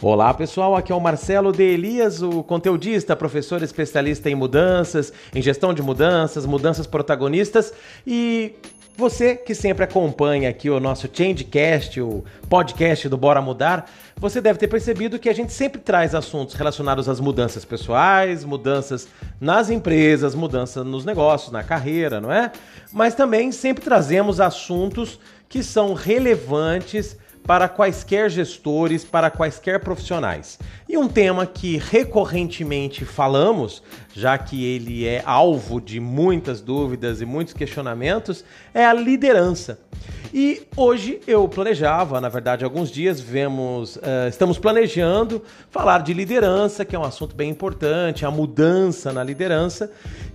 Olá pessoal, aqui é o Marcelo de Elias, o conteudista, professor especialista em mudanças, em gestão de mudanças, mudanças protagonistas e você que sempre acompanha aqui o nosso Changecast, o podcast do Bora Mudar, você deve ter percebido que a gente sempre traz assuntos relacionados às mudanças pessoais, mudanças nas empresas, mudanças nos negócios, na carreira, não é? Mas também sempre trazemos assuntos que são relevantes para quaisquer gestores, para quaisquer profissionais. E um tema que recorrentemente falamos, já que ele é alvo de muitas dúvidas e muitos questionamentos, é a liderança. E hoje eu planejava, na verdade, alguns dias vemos, uh, estamos planejando falar de liderança, que é um assunto bem importante, a mudança na liderança.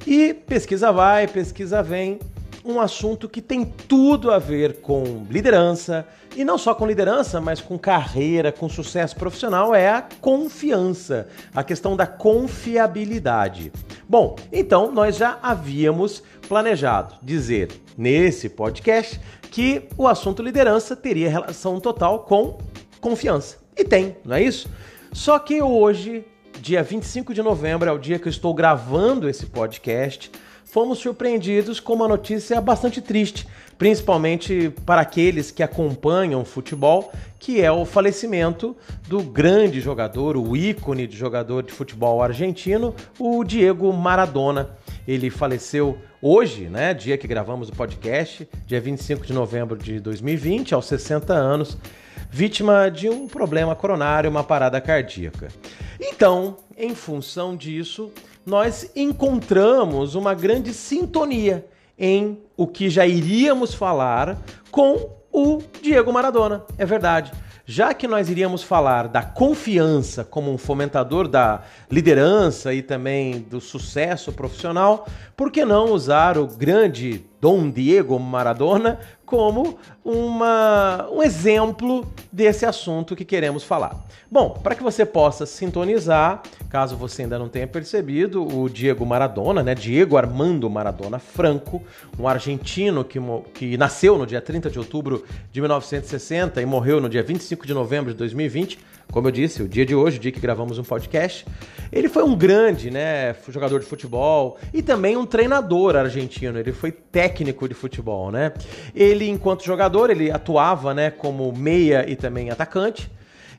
E pesquisa vai, pesquisa vem um assunto que tem tudo a ver com liderança, e não só com liderança, mas com carreira, com sucesso profissional, é a confiança, a questão da confiabilidade. Bom, então nós já havíamos planejado dizer nesse podcast que o assunto liderança teria relação total com confiança. E tem, não é isso? Só que hoje, dia 25 de novembro, é o dia que eu estou gravando esse podcast fomos surpreendidos com uma notícia bastante triste, principalmente para aqueles que acompanham o futebol, que é o falecimento do grande jogador, o ícone de jogador de futebol argentino, o Diego Maradona. Ele faleceu hoje, né, dia que gravamos o podcast, dia 25 de novembro de 2020, aos 60 anos, vítima de um problema coronário, uma parada cardíaca. Então, em função disso, nós encontramos uma grande sintonia em o que já iríamos falar com o Diego Maradona. É verdade. Já que nós iríamos falar da confiança como um fomentador da liderança e também do sucesso profissional, por que não usar o grande Dom Diego Maradona como uma, um exemplo desse assunto que queremos falar. Bom, para que você possa sintonizar, caso você ainda não tenha percebido, o Diego Maradona, né? Diego Armando Maradona Franco, um argentino que, que nasceu no dia 30 de outubro de 1960 e morreu no dia 25 de novembro de 2020. Como eu disse, o dia de hoje, o dia que gravamos um podcast, ele foi um grande, né, jogador de futebol e também um treinador argentino. Ele foi técnico de futebol, né? Ele, enquanto jogador, ele atuava, né, como meia e também atacante.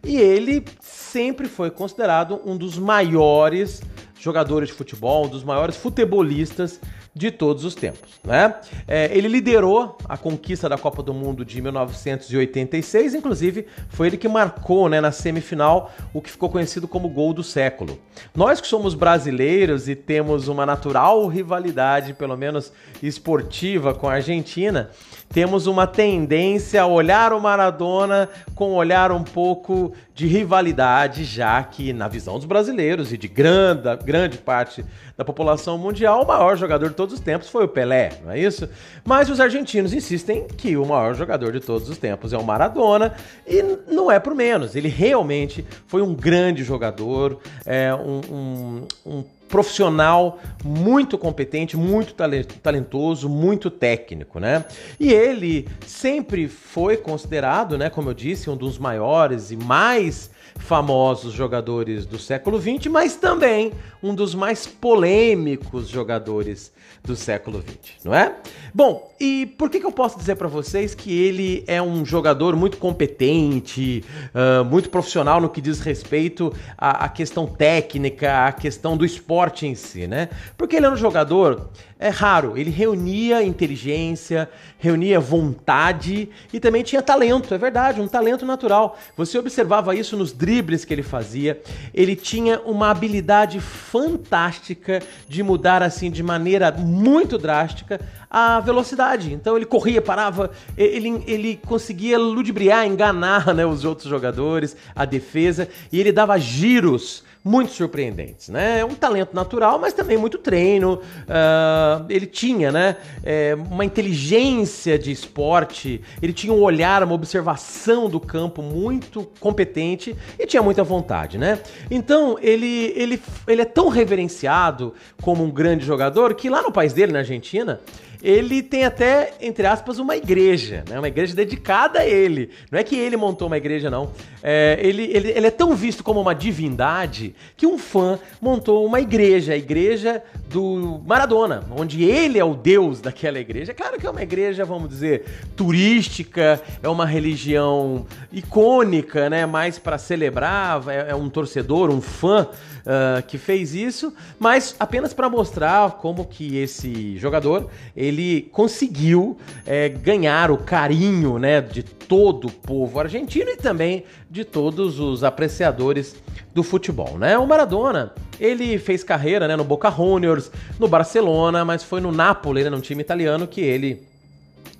E ele sempre foi considerado um dos maiores jogadores de futebol, um dos maiores futebolistas de todos os tempos. Né? É, ele liderou a conquista da Copa do Mundo de 1986, inclusive foi ele que marcou né, na semifinal o que ficou conhecido como gol do século. Nós que somos brasileiros e temos uma natural rivalidade, pelo menos esportiva, com a Argentina, temos uma tendência a olhar o Maradona com um olhar um pouco de rivalidade, já que, na visão dos brasileiros e de grande, grande parte da população mundial, o maior jogador de todos os tempos foi o Pelé, não é isso? Mas os argentinos insistem que o maior jogador de todos os tempos é o Maradona, e não é por menos, ele realmente foi um grande jogador, é, um, um, um profissional muito competente, muito talentoso, muito técnico, né? E ele sempre foi considerado, né, como eu disse, um dos maiores e mais famosos jogadores do século XX, mas também um dos mais polêmicos jogadores do século XX, não é? Bom, e por que, que eu posso dizer para vocês que ele é um jogador muito competente, uh, muito profissional no que diz respeito à, à questão técnica, à questão do esporte em si, né? Porque ele é um jogador é raro. Ele reunia inteligência, reunia vontade e também tinha talento, é verdade, um talento natural. Você observava isso nos dribles que ele fazia. Ele tinha uma habilidade fantástica de mudar assim de maneira muito drástica a velocidade. Então ele corria, parava, ele, ele conseguia ludibriar, enganar né, os outros jogadores, a defesa, e ele dava giros muito surpreendentes, né? É um talento natural, mas também muito treino. Uh, ele tinha, né? É, uma inteligência de esporte, ele tinha um olhar, uma observação do campo muito competente e tinha muita vontade, né? Então ele, ele, ele é tão reverenciado como um grande jogador que lá no país dele, na Argentina, ele tem até, entre aspas, uma igreja, né? Uma igreja dedicada a ele. Não é que ele montou uma igreja, não. É, ele, ele, ele é tão visto como uma divindade que um fã montou uma igreja, a igreja do Maradona, onde ele é o deus daquela igreja. É claro que é uma igreja, vamos dizer, turística, é uma religião icônica, né? Mais para celebrar, é, é, um torcedor, um fã uh, que fez isso, mas apenas para mostrar como que esse jogador ele conseguiu é, ganhar o carinho, né, de todo o povo argentino e também de todos os apreciadores do futebol, né? O Maradona, ele fez carreira, né, no Boca Juniors, no Barcelona, mas foi no Napoli, né, num time italiano que ele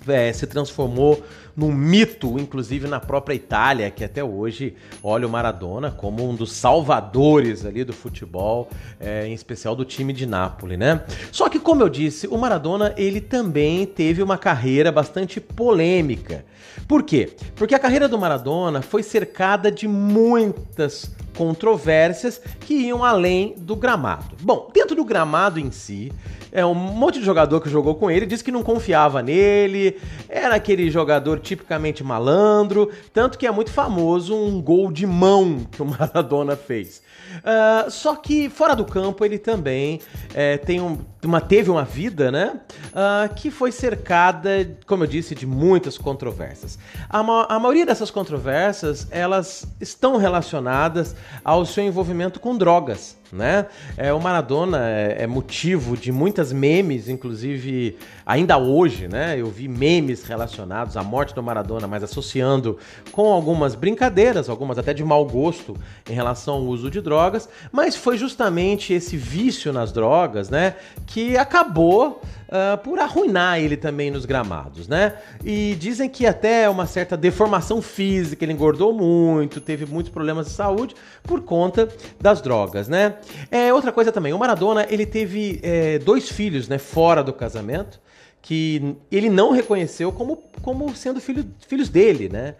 é, se transformou num mito, inclusive na própria Itália, que até hoje olha o Maradona como um dos salvadores ali do futebol, é, em especial do time de Nápoles, né? Só que, como eu disse, o Maradona ele também teve uma carreira bastante polêmica. Por quê? Porque a carreira do Maradona foi cercada de muitas controvérsias que iam além do gramado. Bom, dentro do gramado em si, é um monte de jogador que jogou com ele disse que não confiava nele, era aquele jogador tipicamente malandro, tanto que é muito famoso um gol de mão que o Maradona fez. Uh, só que fora do campo ele também é, tem um, uma, teve uma vida, né? Uh, que foi cercada, como eu disse, de muitas controvérsias. A, ma a maioria dessas controvérsias elas estão relacionadas ao seu envolvimento com drogas né? É, o Maradona é, é, motivo de muitas memes, inclusive ainda hoje, né? Eu vi memes relacionados à morte do Maradona, mas associando com algumas brincadeiras, algumas até de mau gosto em relação ao uso de drogas, mas foi justamente esse vício nas drogas, né, que acabou uh, por arruinar ele também nos gramados, né? E dizem que até uma certa deformação física, ele engordou muito, teve muitos problemas de saúde por conta das drogas, né? É, outra coisa também, o Maradona, ele teve é, dois filhos, né, fora do casamento, que ele não reconheceu como, como sendo filho, filhos dele, né?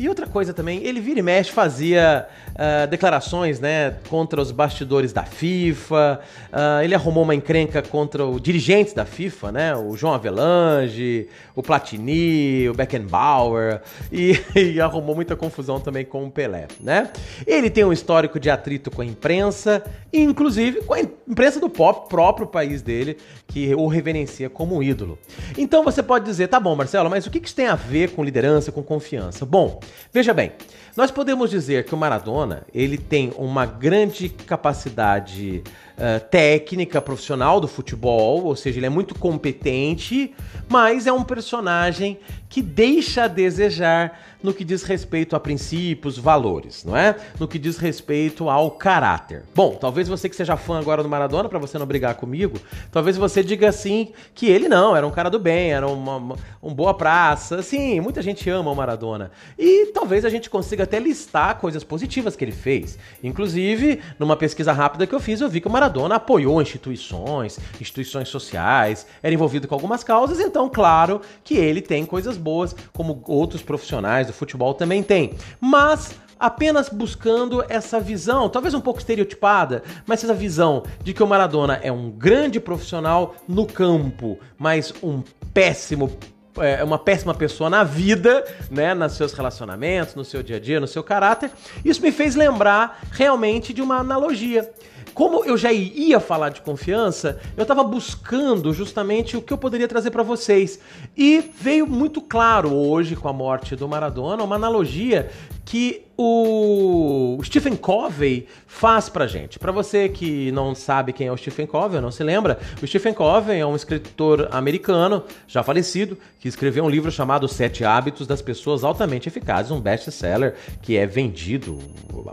E outra coisa também, ele vira e mexe fazia uh, declarações né, contra os bastidores da FIFA, uh, ele arrumou uma encrenca contra os dirigentes da FIFA, né, o João Avelange, o Platini, o Beckenbauer, e, e, arrumou muita confusão também com o Pelé. Né? Ele tem um histórico de atrito com a imprensa, inclusive com a imprensa do pop, próprio país dele, que o reverencia como um ídolo. Então você pode dizer, tá bom, Marcelo, mas o que isso tem a ver com liderança, com confiança? Bom, Veja bem, nós podemos dizer que o Maradona ele tem uma grande capacidade uh, técnica profissional do futebol, ou seja, ele é muito competente, mas é um personagem que deixa a desejar no que diz respeito a princípios, valores, não é? No que diz respeito ao caráter. Bom, talvez você que seja fã agora do Maradona, para você não brigar comigo, talvez você diga assim que ele não, era um cara do bem, era uma, uma um boa praça. Sim, muita gente ama o Maradona. E talvez a gente consiga até listar coisas positivas que ele fez. Inclusive, numa pesquisa rápida que eu fiz, eu vi que o Maradona apoiou instituições, instituições sociais, era envolvido com algumas causas, então, claro que ele tem coisas boas, como outros profissionais do futebol também tem. Mas apenas buscando essa visão, talvez um pouco estereotipada, mas essa visão de que o Maradona é um grande profissional no campo, mas um péssimo é uma péssima pessoa na vida, né, nos seus relacionamentos, no seu dia a dia, no seu caráter. Isso me fez lembrar realmente de uma analogia como eu já ia falar de confiança, eu estava buscando justamente o que eu poderia trazer para vocês. E veio muito claro hoje, com a morte do Maradona, uma analogia que o Stephen Covey faz pra gente. Para você que não sabe quem é o Stephen Covey, não se lembra, o Stephen Covey é um escritor americano, já falecido, que escreveu um livro chamado Sete Hábitos das Pessoas Altamente Eficazes, um best-seller que é vendido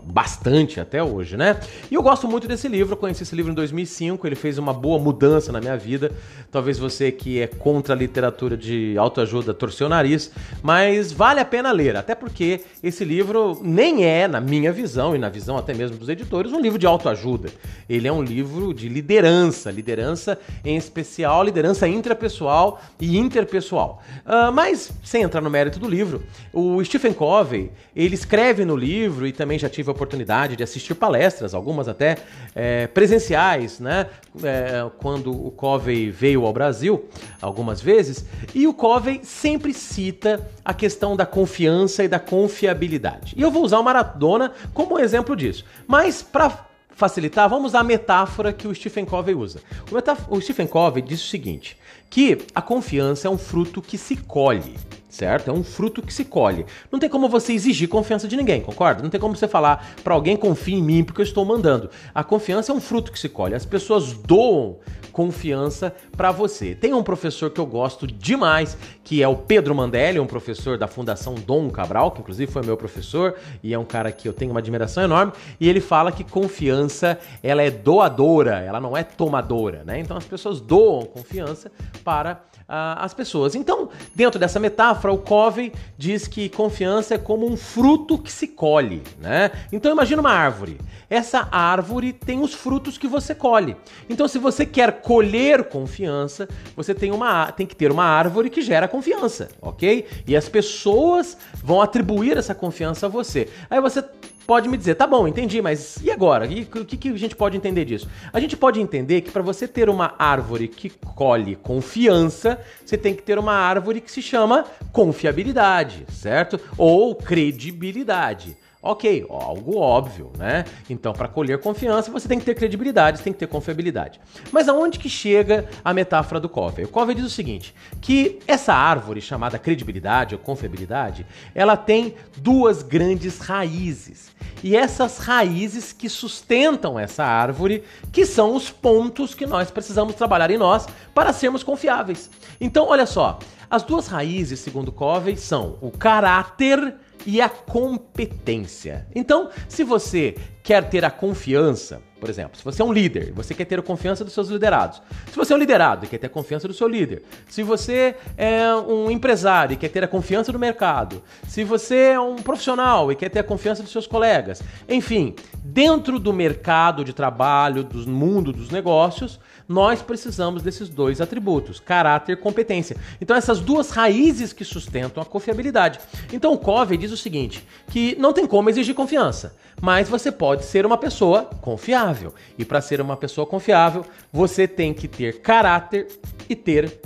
bastante até hoje, né? E eu gosto muito desse livro, conheci esse livro em 2005, ele fez uma boa mudança na minha vida. Talvez você que é contra a literatura de autoajuda torceu o nariz, mas vale a pena ler, até porque esse livro livro nem é, na minha visão e na visão até mesmo dos editores, um livro de autoajuda. Ele é um livro de liderança, liderança em especial, liderança intrapessoal e interpessoal. Uh, mas, sem entrar no mérito do livro, o Stephen Covey, ele escreve no livro e também já tive a oportunidade de assistir palestras, algumas até é, presenciais, né? É, quando o Covey veio ao Brasil, algumas vezes, e o Covey sempre cita a questão da confiança e da confiabilidade. E eu vou usar o Maradona como exemplo disso. Mas para facilitar, vamos a metáfora que o Stephen Covey usa. O, o Stephen Covey diz o seguinte, que a confiança é um fruto que se colhe certo? É um fruto que se colhe. Não tem como você exigir confiança de ninguém, concorda? Não tem como você falar para alguém confie em mim porque eu estou mandando. A confiança é um fruto que se colhe. As pessoas doam confiança para você. Tem um professor que eu gosto demais, que é o Pedro Mandelli, um professor da Fundação Dom Cabral, que inclusive foi meu professor e é um cara que eu tenho uma admiração enorme, e ele fala que confiança, ela é doadora, ela não é tomadora, né? Então as pessoas doam confiança para uh, as pessoas. Então, dentro dessa metáfora, o Covey diz que confiança é como um fruto que se colhe, né? Então imagina uma árvore. Essa árvore tem os frutos que você colhe. Então, se você quer colher confiança, você tem, uma, tem que ter uma árvore que gera confiança, ok? E as pessoas vão atribuir essa confiança a você. Aí você pode me dizer, tá bom, entendi, mas e agora? E o que, que a gente pode entender disso? A gente pode entender que para você ter uma árvore que colhe confiança, você tem que ter uma árvore que se chama confiabilidade, certo? Ou credibilidade. Ok, algo óbvio, né? Então, para colher confiança, você tem que ter credibilidade, tem que ter confiabilidade. Mas aonde que chega a metáfora do Covey? O Covey diz o seguinte, que essa árvore chamada credibilidade ou confiabilidade, ela tem duas grandes raízes. E essas raízes que sustentam essa árvore, que são os pontos que nós precisamos trabalhar em nós para sermos confiáveis. Então, olha só, as duas raízes, segundo Covey, são o caráter e a competência. Então, se você quer ter a confiança, por exemplo, se você é um líder, você quer ter a confiança dos seus liderados. Se você é um liderado e quer ter a confiança do seu líder. Se você é um empresário e quer ter a confiança do mercado. Se você é um profissional e quer ter a confiança dos seus colegas. Enfim, dentro do mercado de trabalho, do mundo dos negócios, nós precisamos desses dois atributos, caráter e competência. Então, essas duas raízes que sustentam a confiabilidade. Então, o Covey diz o seguinte: que não tem como exigir confiança, mas você pode ser uma pessoa confiável. E para ser uma pessoa confiável, você tem que ter caráter e ter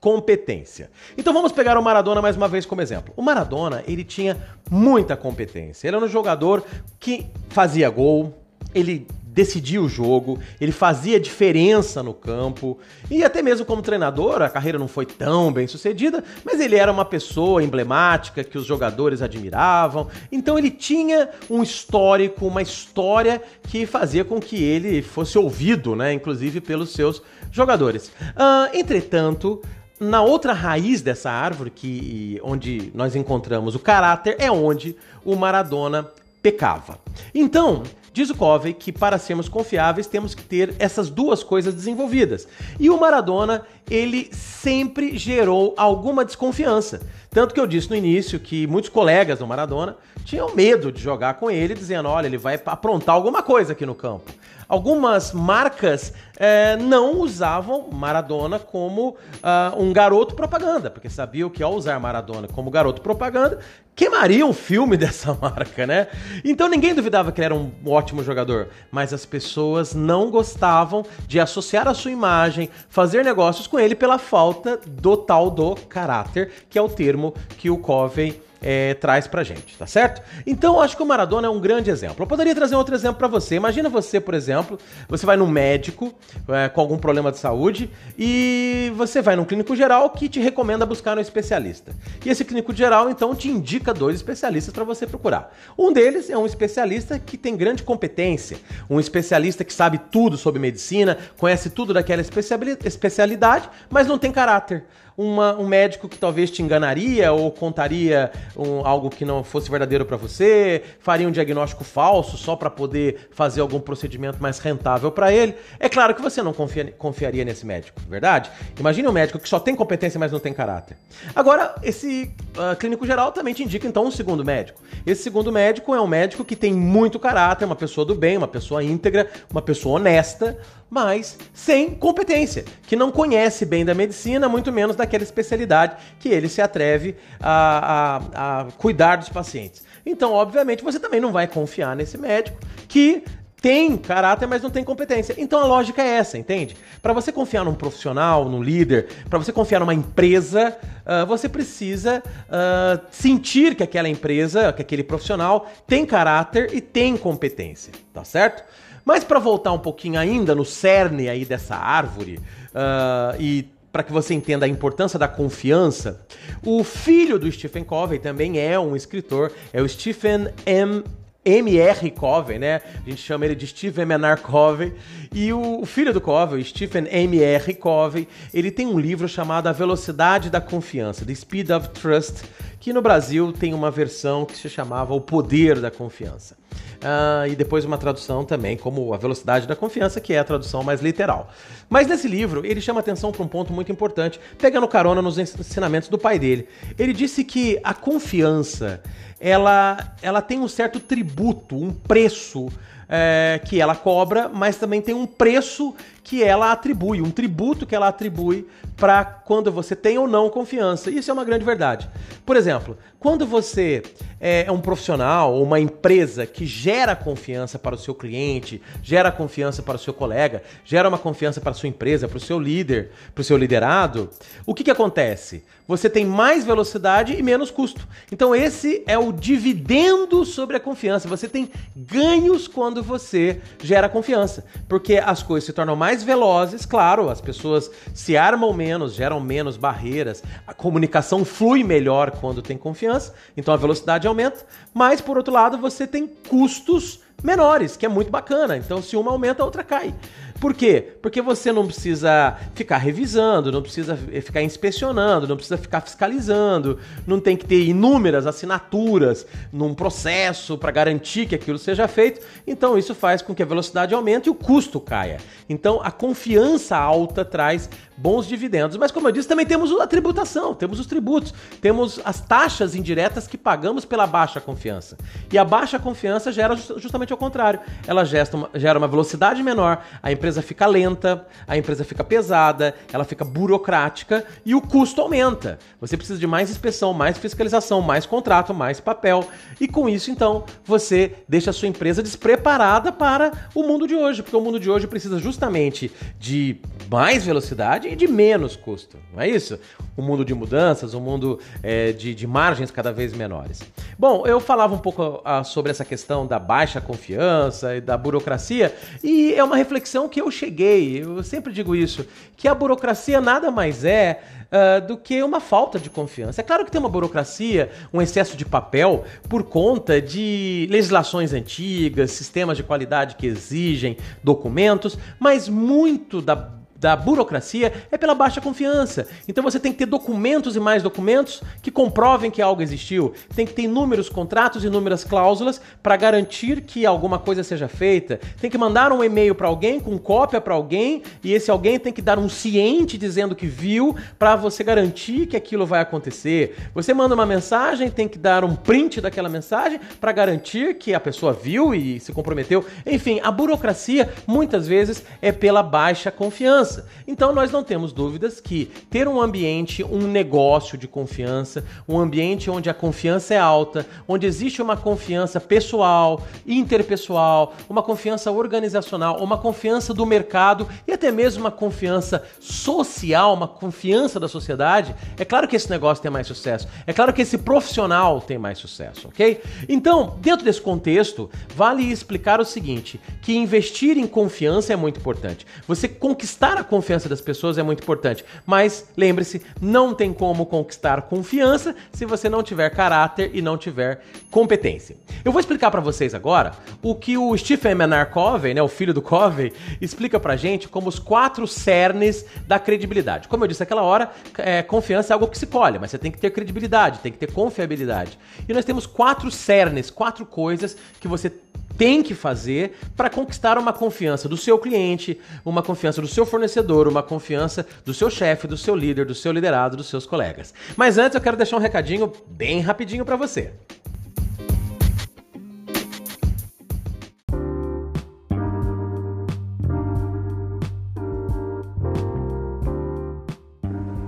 competência. Então vamos pegar o Maradona mais uma vez como exemplo. O Maradona, ele tinha muita competência. Ele era um jogador que fazia gol, ele decidia o jogo, ele fazia diferença no campo e até mesmo como treinador, a carreira não foi tão bem sucedida, mas ele era uma pessoa emblemática que os jogadores admiravam, então ele tinha um histórico, uma história que fazia com que ele fosse ouvido, né, inclusive pelos seus jogadores. Uh, entretanto, na outra raiz dessa árvore, que onde nós encontramos o caráter, é onde o Maradona pecava. Então, Diz o Covey que para sermos confiáveis temos que ter essas duas coisas desenvolvidas. E o Maradona, ele sempre gerou alguma desconfiança. Tanto que eu disse no início que muitos colegas do Maradona tinham medo de jogar com ele, dizendo: olha, ele vai aprontar alguma coisa aqui no campo. Algumas marcas é, não usavam Maradona como uh, um garoto propaganda, porque sabiam que ao usar Maradona como garoto propaganda, queimaria um filme dessa marca, né? Então ninguém duvidava que ele era um ótimo jogador, mas as pessoas não gostavam de associar a sua imagem, fazer negócios com ele pela falta do tal do caráter, que é o termo que o Covey é, traz pra gente, tá certo? Então, acho que o Maradona é um grande exemplo. Eu poderia trazer outro exemplo para você. Imagina você, por exemplo, você vai num médico é, com algum problema de saúde e você vai num clínico geral que te recomenda buscar um especialista. E esse clínico geral, então, te indica dois especialistas para você procurar. Um deles é um especialista que tem grande competência, um especialista que sabe tudo sobre medicina, conhece tudo daquela especialidade, mas não tem caráter uma, um médico que talvez te enganaria ou contaria um, algo que não fosse verdadeiro para você, faria um diagnóstico falso só para poder fazer algum procedimento mais rentável para ele. É claro que você não confia, confiaria nesse médico, verdade? Imagine um médico que só tem competência, mas não tem caráter. Agora, esse uh, clínico geral também te indica então um segundo médico. Esse segundo médico é um médico que tem muito caráter, uma pessoa do bem, uma pessoa íntegra, uma pessoa honesta, mas sem competência, que não conhece bem da medicina, muito menos daquela especialidade que ele se atreve a, a, a cuidar dos pacientes. Então, obviamente, você também não vai confiar nesse médico que tem caráter, mas não tem competência. Então a lógica é essa, entende? Para você confiar num profissional, num líder, para você confiar numa empresa, uh, você precisa uh, sentir que aquela empresa, que aquele profissional tem caráter e tem competência, tá certo? Mas para voltar um pouquinho ainda no cerne aí dessa árvore uh, e para que você entenda a importância da confiança, o filho do Stephen Covey também é um escritor, é o Stephen M. M.R. Covey, né? A gente chama ele de Stephen M.R. Covey. E o, filho do Covey, Stephen M.R. Covey, ele tem um livro chamado A Velocidade da Confiança, The Speed of Trust, que no Brasil tem uma versão que se chamava O Poder da Confiança. Uh, e depois uma tradução também como A Velocidade da Confiança, que é a tradução mais literal. Mas nesse livro, ele chama atenção para um ponto muito importante, pegando carona nos ensinamentos do pai dele. Ele disse que a confiança ela, ela tem um certo tributo, um preço é, que ela cobra, mas também tem um preço que ela atribui, um tributo que ela atribui para quando você tem ou não confiança. Isso é uma grande verdade. Por exemplo, quando você é, é um profissional ou uma empresa que gera confiança para o seu cliente, gera confiança para o seu colega, gera uma confiança para a sua empresa, para o seu líder, para o seu liderado, o que, que acontece? Você tem mais velocidade e menos custo. Então, esse é o dividendo sobre a confiança. Você tem ganhos quando você gera confiança, porque as coisas se tornam mais mais velozes, claro, as pessoas se armam menos, geram menos barreiras, a comunicação flui melhor quando tem confiança, então a velocidade aumenta, mas por outro lado você tem custos menores, que é muito bacana. Então, se uma aumenta, a outra cai. Por quê? Porque você não precisa ficar revisando, não precisa ficar inspecionando, não precisa ficar fiscalizando, não tem que ter inúmeras assinaturas num processo para garantir que aquilo seja feito. Então, isso faz com que a velocidade aumente e o custo caia. Então, a confiança alta traz bons dividendos. Mas, como eu disse, também temos a tributação, temos os tributos, temos as taxas indiretas que pagamos pela baixa confiança. E a baixa confiança gera justamente ao contrário. Ela gera uma, velocidade menor, a empresa fica lenta, a empresa fica pesada, ela fica burocrática e o custo aumenta. Você precisa de mais inspeção, mais fiscalização, mais contrato, mais papel. E com isso, então, você deixa a sua empresa despreparada para o mundo de hoje, porque o mundo de hoje precisa justamente de mais velocidade de menos custo, não é isso? Um mundo de mudanças, um mundo é, de, de, margens cada vez menores. Bom, eu falava um pouco uh, sobre essa questão da baixa confiança e da burocracia, e é uma reflexão que eu cheguei, eu sempre digo isso, que a burocracia nada mais é Uh, do que uma falta de confiança. É claro que tem uma burocracia, um excesso de papel por conta de legislações antigas, sistemas de qualidade que exigem documentos, mas muito da da burocracia é pela baixa confiança. Então você tem que ter documentos e mais documentos que comprovem que algo existiu. Tem que ter inúmeros contratos e inúmeras cláusulas para garantir que alguma coisa seja feita. Tem que mandar um e-mail para alguém com cópia para alguém e esse alguém tem que dar um ciente dizendo que viu para você garantir que aquilo vai acontecer. Você manda uma mensagem, tem que dar um print daquela mensagem para garantir que a pessoa viu e se comprometeu. Enfim, a burocracia muitas vezes é pela baixa confiança confiança. Então nós não temos dúvidas que ter um ambiente, um negócio de confiança, um ambiente onde a confiança é alta, onde existe uma confiança pessoal, interpessoal, uma confiança organizacional, uma confiança do mercado e até mesmo uma confiança social, uma confiança da sociedade, é claro que esse negócio tem mais sucesso. É claro que esse profissional tem mais sucesso, ok? Então, dentro desse contexto, vale explicar o seguinte: que investir em confiança é muito importante. Você conquistar a a confiança das pessoas é muito importante. Mas lembre-se, não tem como conquistar confiança se você não tiver caráter e não tiver competência. Eu vou explicar para vocês agora o que o Stephen M. Covey, né, o filho do Covey, explica pra gente como os quatro cernes da credibilidade. Como eu disse aquela hora, é, confiança é algo que se colhe, mas você tem que ter credibilidade, tem que ter confiabilidade. E nós temos quatro cernes, quatro coisas que você tem que fazer para conquistar uma confiança do seu cliente, uma confiança do seu fornecedor, uma confiança do seu chefe, do seu líder, do seu liderado, dos seus colegas. Mas antes eu quero deixar um recadinho bem rapidinho para você.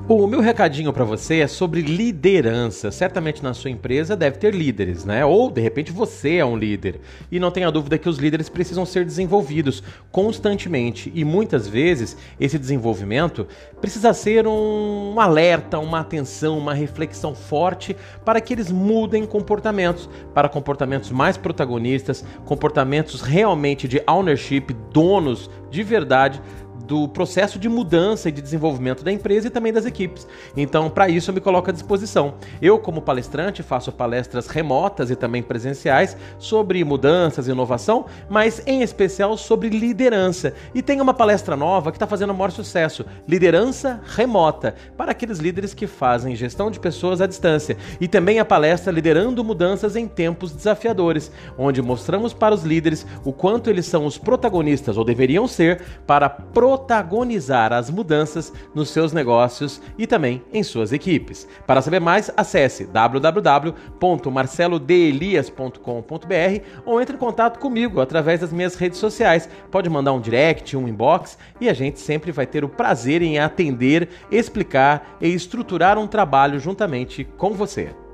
O meu recadinho para você é sobre liderança. Certamente na sua empresa deve ter líderes, né? Ou de repente você é um líder. E não tenha dúvida que os líderes precisam ser desenvolvidos constantemente. E muitas vezes esse desenvolvimento precisa ser um alerta, uma atenção, uma reflexão forte para que eles mudem comportamentos, para comportamentos mais protagonistas, comportamentos realmente de ownership, donos de verdade do processo de mudança e de desenvolvimento da empresa e também das equipes. Então, para isso, eu me coloco à disposição. Eu, como palestrante, faço palestras remotas e também presenciais sobre mudanças e inovação, mas em especial sobre liderança. E tem uma palestra nova que está fazendo o maior sucesso: Liderança Remota, para aqueles líderes que fazem gestão de pessoas à distância. E também a palestra Liderando Mudanças em Tempos Desafiadores, onde mostramos para os líderes o quanto eles são os protagonistas, ou deveriam ser, para pro protagonizar as mudanças nos seus negócios e também em suas equipes. Para saber mais, acesse www.marcelodelias.com.br ou entre em contato comigo através das minhas redes sociais. Pode mandar um direct, um inbox e a gente sempre vai ter o prazer em atender, explicar e estruturar um trabalho juntamente com você.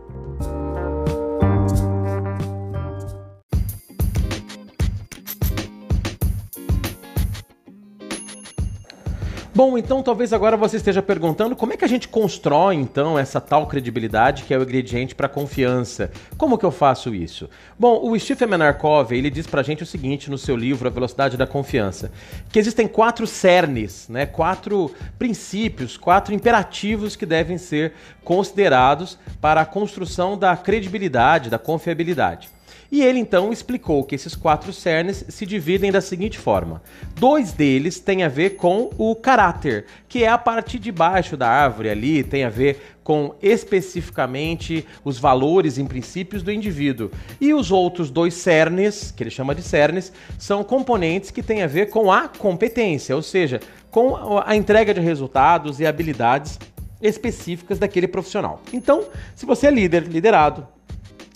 Bom, então talvez agora você esteja perguntando como é que a gente constrói então essa tal credibilidade que é o ingrediente para confiança. Como que eu faço isso? Bom, o Stephen Menarkov, ele diz pra gente o seguinte no seu livro A Velocidade da Confiança, que existem quatro cernes, né, quatro princípios, quatro imperativos que devem ser considerados para a construção da credibilidade, da confiabilidade. E ele então explicou que esses quatro cernes se dividem da seguinte forma: dois deles têm a ver com o caráter, que é a parte de baixo da árvore ali, tem a ver com especificamente os valores e princípios do indivíduo. E os outros dois cernes, que ele chama de cernes, são componentes que têm a ver com a competência, ou seja, com a entrega de resultados e habilidades específicas daquele profissional. Então, se você é líder, liderado,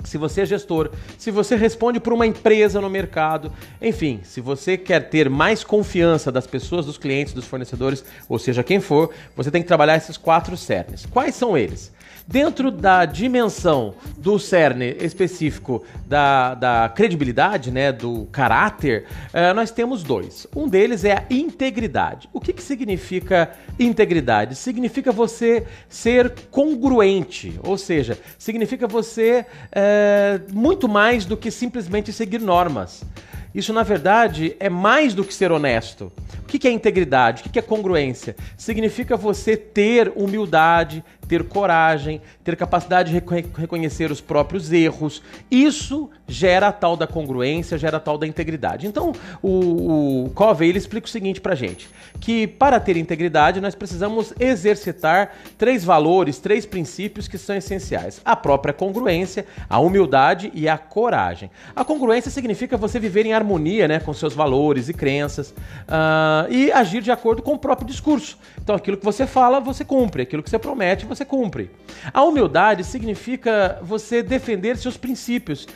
se você é gestor, se você responde por uma empresa no mercado, enfim, se você quer ter mais confiança das pessoas, dos clientes, dos fornecedores, ou seja, quem for, você tem que trabalhar esses quatro cernes. Quais são eles? Dentro da dimensão do cerne específico da, da credibilidade, né, do caráter, uh, nós temos dois. Um deles é a integridade. O que, que significa integridade? Significa você ser congruente, ou seja, significa você uh, muito mais do que simplesmente seguir normas. Isso, na verdade, é mais do que ser honesto. O que é integridade? O que é congruência? Significa você ter humildade, ter coragem, ter capacidade de reconhecer os próprios erros. Isso gera a tal da congruência, gera a tal da integridade. Então, o, o Covey ele explica o seguinte pra gente, que para ter integridade nós precisamos exercitar três valores, três princípios que são essenciais. A própria congruência, a humildade e a coragem. A congruência significa você viver em harmonia né, com seus valores e crenças uh, e agir de acordo com o próprio discurso. Então, aquilo que você fala, você cumpre. Aquilo que você promete, você cumpre. A humildade significa você defender seus princípios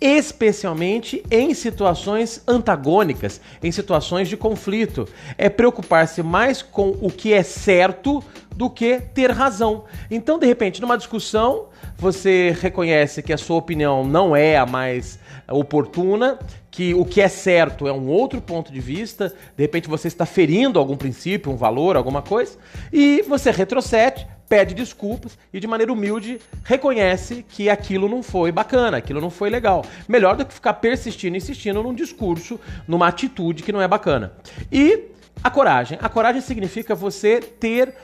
especialmente em situações antagônicas, em situações de conflito. É preocupar-se mais com o que é certo do que ter razão. Então, de repente, numa discussão, você reconhece que a sua opinião não é a mais oportuna, que o que é certo é um outro ponto de vista, de repente você está ferindo algum princípio, um valor, alguma coisa, e você retrocede, pede desculpas e de maneira humilde reconhece que aquilo não foi bacana, aquilo não foi legal. Melhor do que ficar persistindo insistindo num discurso, numa atitude que não é bacana. E a coragem. A coragem significa você ter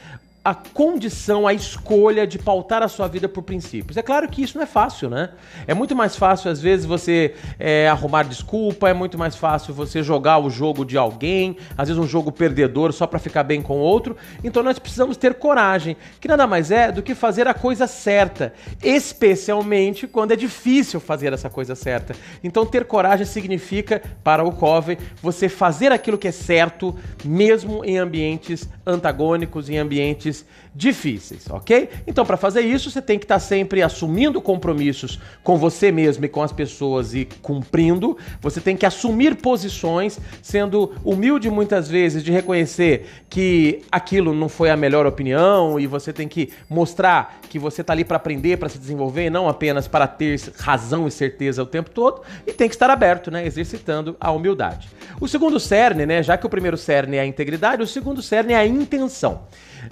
a condição, a escolha de pautar a sua vida por princípios. É claro que isso não é fácil, né? É muito mais fácil, às vezes, você é, arrumar desculpa, é muito mais fácil você jogar o jogo de alguém, às vezes um jogo perdedor só para ficar bem com outro. Então nós precisamos ter coragem, que nada mais é do que fazer a coisa certa, especialmente quando é difícil fazer essa coisa certa. Então ter coragem significa, para o Covey, você fazer aquilo que é certo, mesmo em ambientes antagônicos, em ambientes is difíceis, ok? Então, para fazer isso, você tem que estar tá sempre assumindo compromissos com você mesmo e com as pessoas e cumprindo. Você tem que assumir posições, sendo humilde muitas vezes de reconhecer que aquilo não foi a melhor opinião e você tem que mostrar que você está ali para aprender, para se desenvolver, não apenas para ter razão e certeza o tempo todo. E tem que estar aberto, né? Exercitando a humildade. O segundo cerne, né? Já que o primeiro cerne é a integridade, o segundo cerne é a intenção.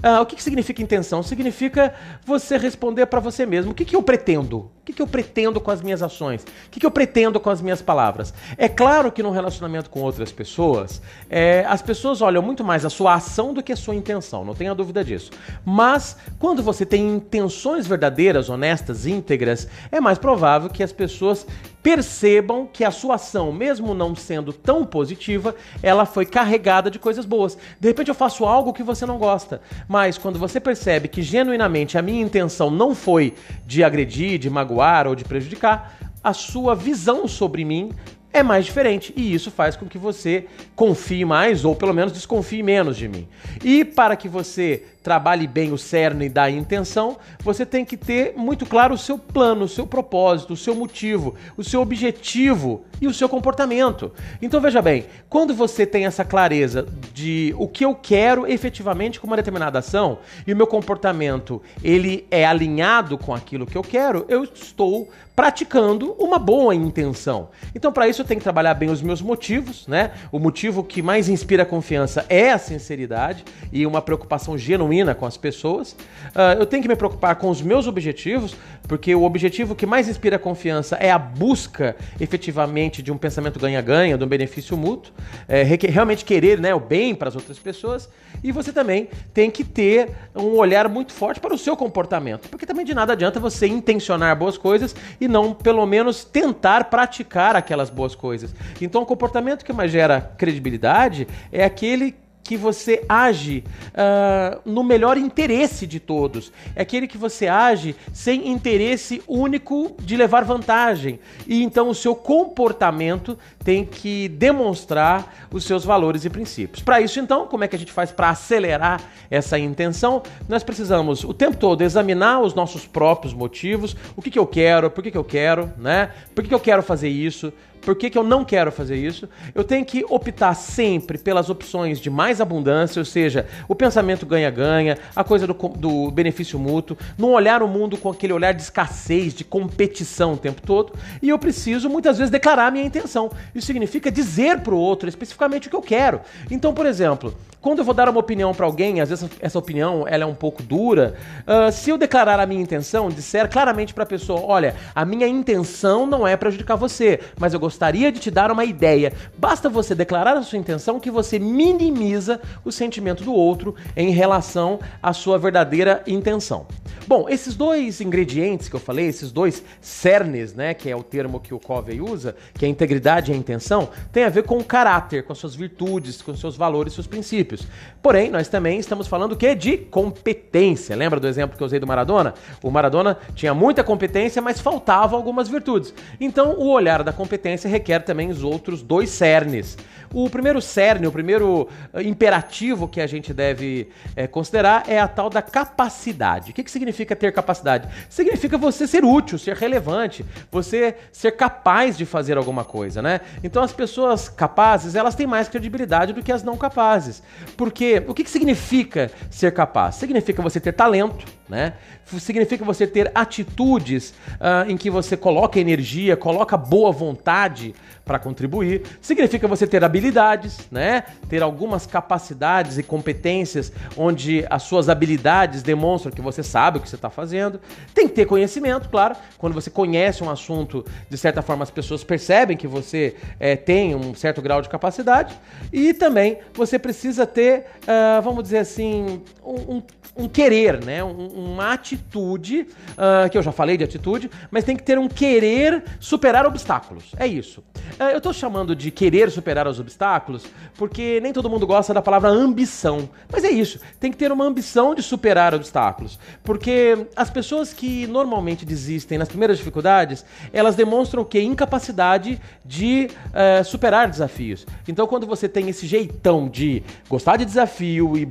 Ah, o que, que significa intenção? Significa você responder para você mesmo. O que, que eu pretendo? O que, que eu pretendo com as minhas ações? O que, que eu pretendo com as minhas palavras? É claro que no relacionamento com outras pessoas, é, as pessoas olham muito mais a sua ação do que a sua intenção, não tenha dúvida disso. Mas quando você tem intenções verdadeiras, honestas, íntegras, é mais provável que as pessoas percebam que a sua ação, mesmo não sendo tão positiva, ela foi carregada de coisas boas. De repente eu faço algo que você não gosta, mas quando você percebe que genuinamente a minha intenção não foi de agredir, de magoar ou de prejudicar, a sua visão sobre mim é mais diferente e isso faz com que você confie mais ou pelo menos desconfie menos de mim. E para que você trabalhe bem o cerne da intenção, você tem que ter muito claro o seu plano, o seu propósito, o seu motivo, o seu objetivo e o seu comportamento. Então veja bem, quando você tem essa clareza de o que eu quero efetivamente com uma determinada ação e o meu comportamento ele é alinhado com aquilo que eu quero, eu estou praticando uma boa intenção. Então para isso eu tenho que trabalhar bem os meus motivos, né? O motivo que mais inspira confiança é a sinceridade e uma preocupação genuína com as pessoas. Uh, eu tenho que me preocupar com os meus objetivos, porque o objetivo que mais inspira confiança é a busca efetivamente de um pensamento ganha-ganha, de um benefício mútuo, é, realmente querer né, o bem para as outras pessoas. E você também tem que ter um olhar muito forte para o seu comportamento, porque também de nada adianta você intencionar boas coisas e não, pelo menos, tentar praticar aquelas boas coisas. Então, o comportamento que mais gera credibilidade é aquele que você age uh, no melhor interesse de todos. É aquele que você age sem interesse único de levar vantagem. E então o seu comportamento tem que demonstrar os seus valores e princípios. Para isso, então, como é que a gente faz para acelerar essa intenção? Nós precisamos o tempo todo examinar os nossos próprios motivos. O que, que eu quero? Por que, que eu quero? Né? Por que, que eu quero fazer isso? Por que, que eu não quero fazer isso? Eu tenho que optar sempre pelas opções de mais abundância, ou seja, o pensamento ganha-ganha, a coisa do, do benefício mútuo, não olhar o mundo com aquele olhar de escassez, de competição o tempo todo. E eu preciso muitas vezes declarar a minha intenção. Isso significa dizer para o outro especificamente o que eu quero. Então, por exemplo, quando eu vou dar uma opinião para alguém, às vezes essa opinião ela é um pouco dura, uh, se eu declarar a minha intenção, disser claramente para a pessoa, olha, a minha intenção não é prejudicar você, mas eu gostaria de te dar uma ideia. Basta você declarar a sua intenção que você minimiza o sentimento do outro em relação à sua verdadeira intenção. Bom, esses dois ingredientes que eu falei, esses dois cernes, né, que é o termo que o Covey usa, que é a integridade e a intenção, tem a ver com o caráter, com suas virtudes, com seus valores, seus princípios. Porém, nós também estamos falando o quê? De competência. Lembra do exemplo que eu usei do Maradona? O Maradona tinha muita competência, mas faltavam algumas virtudes. Então, o olhar da competência requer também os outros dois cernes. O primeiro cerne, o primeiro eh, imperativo que a gente deve é, considerar é a tal da capacidade. O que, que significa ter capacidade? Significa você ser útil, ser relevante, você ser capaz de fazer alguma coisa, né? Então as pessoas capazes, elas têm mais credibilidade do que as não capazes. Porque o que, que significa ser capaz? Significa você ter talento, né? Significa você ter atitudes uh, em que você coloca energia, coloca boa vontade para contribuir. Significa você ter habilidade habilidades, né? Ter algumas capacidades e competências onde as suas habilidades demonstram que você sabe o que você está fazendo. Tem que ter conhecimento, claro. Quando você conhece um assunto, de certa forma as pessoas percebem que você é, tem um certo grau de capacidade. E também você precisa ter, uh, vamos dizer assim, um, um, um querer, né? Um, uma atitude, uh, que eu já falei de atitude, mas tem que ter um querer superar obstáculos. É isso. Uh, eu estou chamando de querer superar os obstáculos porque nem todo mundo gosta da palavra ambição. Mas é isso. Tem que ter uma ambição de superar obstáculos. Porque as pessoas que normalmente desistem nas primeiras dificuldades, elas demonstram que? Incapacidade de uh, superar desafios. Então, quando você tem esse jeitão de gostar de desafio e,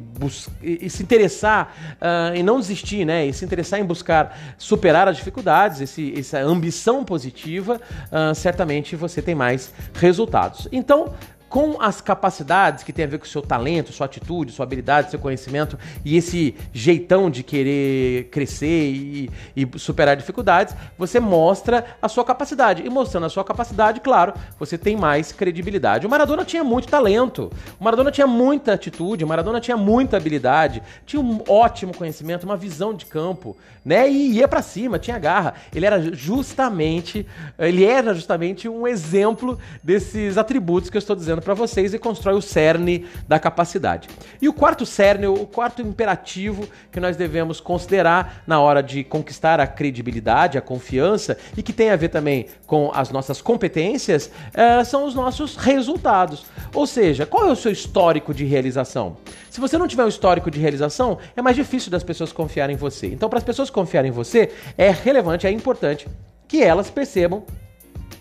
e se interessar uh, em não desistir, né? E se interessar em buscar superar as dificuldades, esse, essa ambição positiva, uh, certamente você tem mais resultados. Então, com as capacidades que tem a ver com o seu talento, sua atitude, sua habilidade, seu conhecimento e esse jeitão de querer crescer e, e, superar dificuldades, você mostra a sua capacidade. E mostrando a sua capacidade, claro, você tem mais credibilidade. O Maradona tinha muito talento, o Maradona tinha muita atitude, o Maradona tinha muita habilidade, tinha um ótimo conhecimento, uma visão de campo, né? E ia para cima, tinha garra. Ele era justamente, ele era justamente um exemplo desses atributos que eu estou dizendo para vocês e constrói o cerne da capacidade. E o quarto cerne, o quarto imperativo que nós devemos considerar na hora de conquistar a credibilidade, a confiança e que tem a ver também com as nossas competências, é, são os nossos resultados. Ou seja, qual é o seu histórico de realização? Se você não tiver um histórico de realização, é mais difícil das pessoas confiarem em você. Então, para as pessoas confiarem em você, é relevante, é importante que elas percebam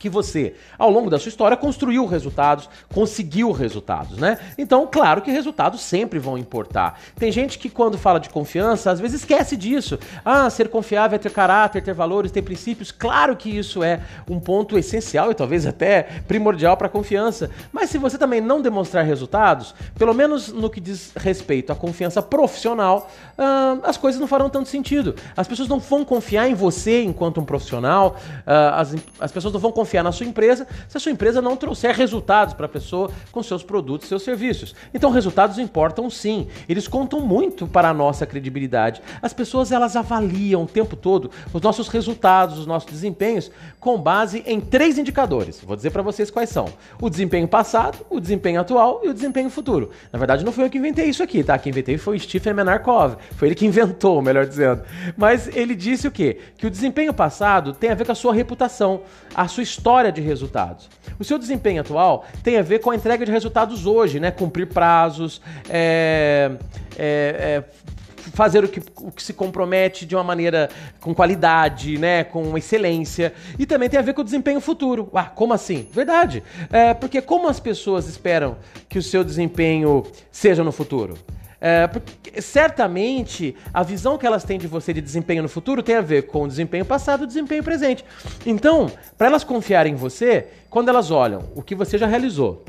que você, ao longo da sua história, construiu resultados, conseguiu resultados, né? Então, claro que resultados sempre vão importar. Tem gente que, quando fala de confiança, às vezes esquece disso. Ah, ser confiável é ter caráter, ter valores, ter princípios. Claro que isso é um ponto essencial e talvez até primordial para a confiança. Mas se você também não demonstrar resultados, pelo menos no que diz respeito à confiança profissional, ah, as coisas não farão tanto sentido. As pessoas não vão confiar em você enquanto um profissional, ah, as, as pessoas não vão confiar confiar na sua empresa se a sua empresa não trouxer resultados para a pessoa com seus produtos, seus serviços. Então, resultados importam sim. Eles contam muito para a nossa credibilidade. As pessoas elas avaliam o tempo todo os nossos resultados, os nossos desempenhos com base em três indicadores. Vou dizer para vocês quais são: o desempenho passado, o desempenho atual e o desempenho futuro. Na verdade, não foi eu que inventei isso aqui, tá? Quem inventei foi Stephen Menarkov. Foi ele que inventou, melhor dizendo. Mas ele disse o quê? Que o desempenho passado tem a ver com a sua reputação, a sua história de resultados. O seu desempenho atual tem a ver com a entrega de resultados hoje, né? Cumprir prazos, é, é, é, fazer o que, o que se compromete de uma maneira com qualidade, né, com excelência. E também tem a ver com o desempenho futuro. Ah, como assim? Verdade. É, porque como as pessoas esperam que o seu desempenho seja no futuro? É, porque certamente a visão que elas têm de você de desempenho no futuro tem a ver com o desempenho passado e o desempenho presente. Então, para elas confiarem em você, quando elas olham o que você já realizou,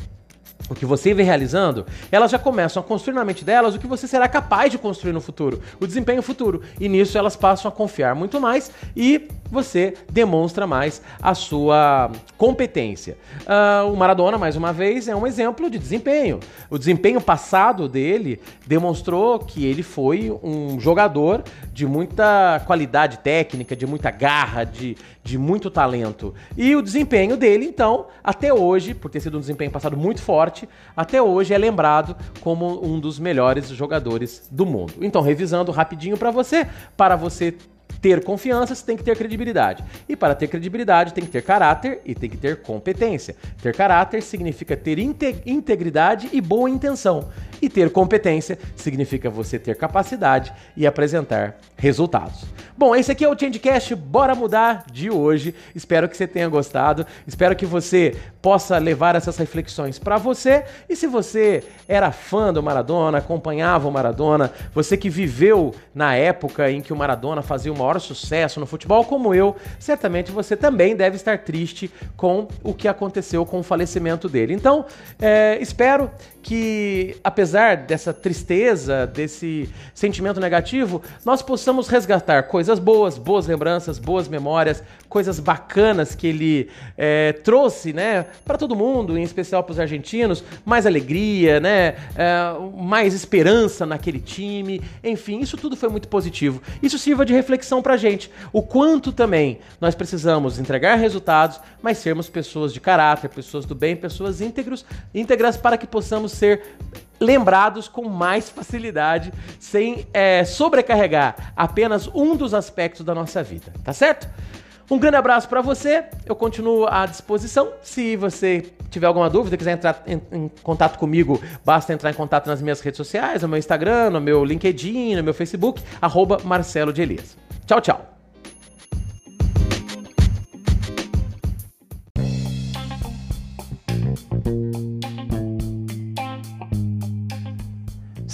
o que você vem realizando, elas já começam a construir na mente delas o que você será capaz de construir no futuro, o desempenho futuro. E nisso elas passam a confiar muito mais e você demonstra mais a sua competência. Uh, o Maradona, mais uma vez, é um exemplo de desempenho. O desempenho passado dele demonstrou que ele foi um jogador de muita qualidade técnica, de muita garra, de, de muito talento. E o desempenho dele, então, até hoje, por ter sido um desempenho passado muito forte, até hoje é lembrado como um dos melhores jogadores do mundo. Então, revisando rapidinho para você, para você ter confiança, você tem que ter credibilidade. E para ter credibilidade, tem que ter caráter e tem que ter competência. Ter caráter significa ter integridade e boa intenção. E ter competência significa você ter capacidade e apresentar resultados. Bom, esse aqui é o Changecast Bora Mudar de hoje. Espero que você tenha gostado. Espero que você possa levar essas reflexões para você. E se você era fã do Maradona, acompanhava o Maradona, você que viveu na época em que o Maradona fazia o maior sucesso no futebol, como eu, certamente você também deve estar triste com o que aconteceu com o falecimento dele. Então, é, espero que, apesar dessa tristeza, desse sentimento negativo, nós possamos resgatar coisas boas, boas lembranças, boas memórias, coisas bacanas que ele é, trouxe, né, para todo mundo, em especial para os argentinos, mais alegria, né, é, mais esperança naquele time, enfim, isso tudo foi muito positivo. Isso sirva de reflexão para gente, o quanto também nós precisamos entregar resultados, mas sermos pessoas de caráter, pessoas do bem, pessoas íntegros, íntegras para que possamos ser lembrados com mais facilidade, sem é, sobrecarregar apenas um dos aspectos da nossa vida, tá certo? Um grande abraço para você. Eu continuo à disposição. Se você tiver alguma dúvida, quiser entrar em, em, contato comigo, basta entrar em contato nas minhas redes sociais, no meu Instagram, no meu LinkedIn, no meu Facebook, arroba Marcelo de Elias. Tchau, tchau.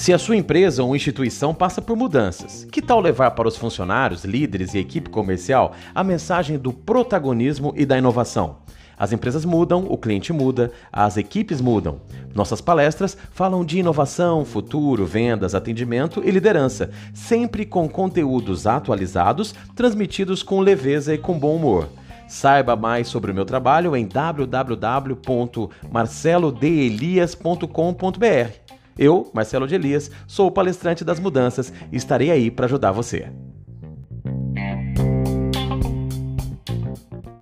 Se a sua empresa ou instituição passa por mudanças, que tal levar para os funcionários, líderes e equipe comercial a mensagem do protagonismo e da inovação? As empresas mudam, o cliente muda, as equipes mudam. Nossas palestras falam de inovação, futuro, vendas, atendimento e liderança, sempre com conteúdos atualizados, transmitidos com leveza e com bom humor. Saiba mais sobre o meu trabalho em www.marcelodelias.com.br. Eu, Marcelo de Elias, sou o palestrante das mudanças e estarei aí para ajudar você.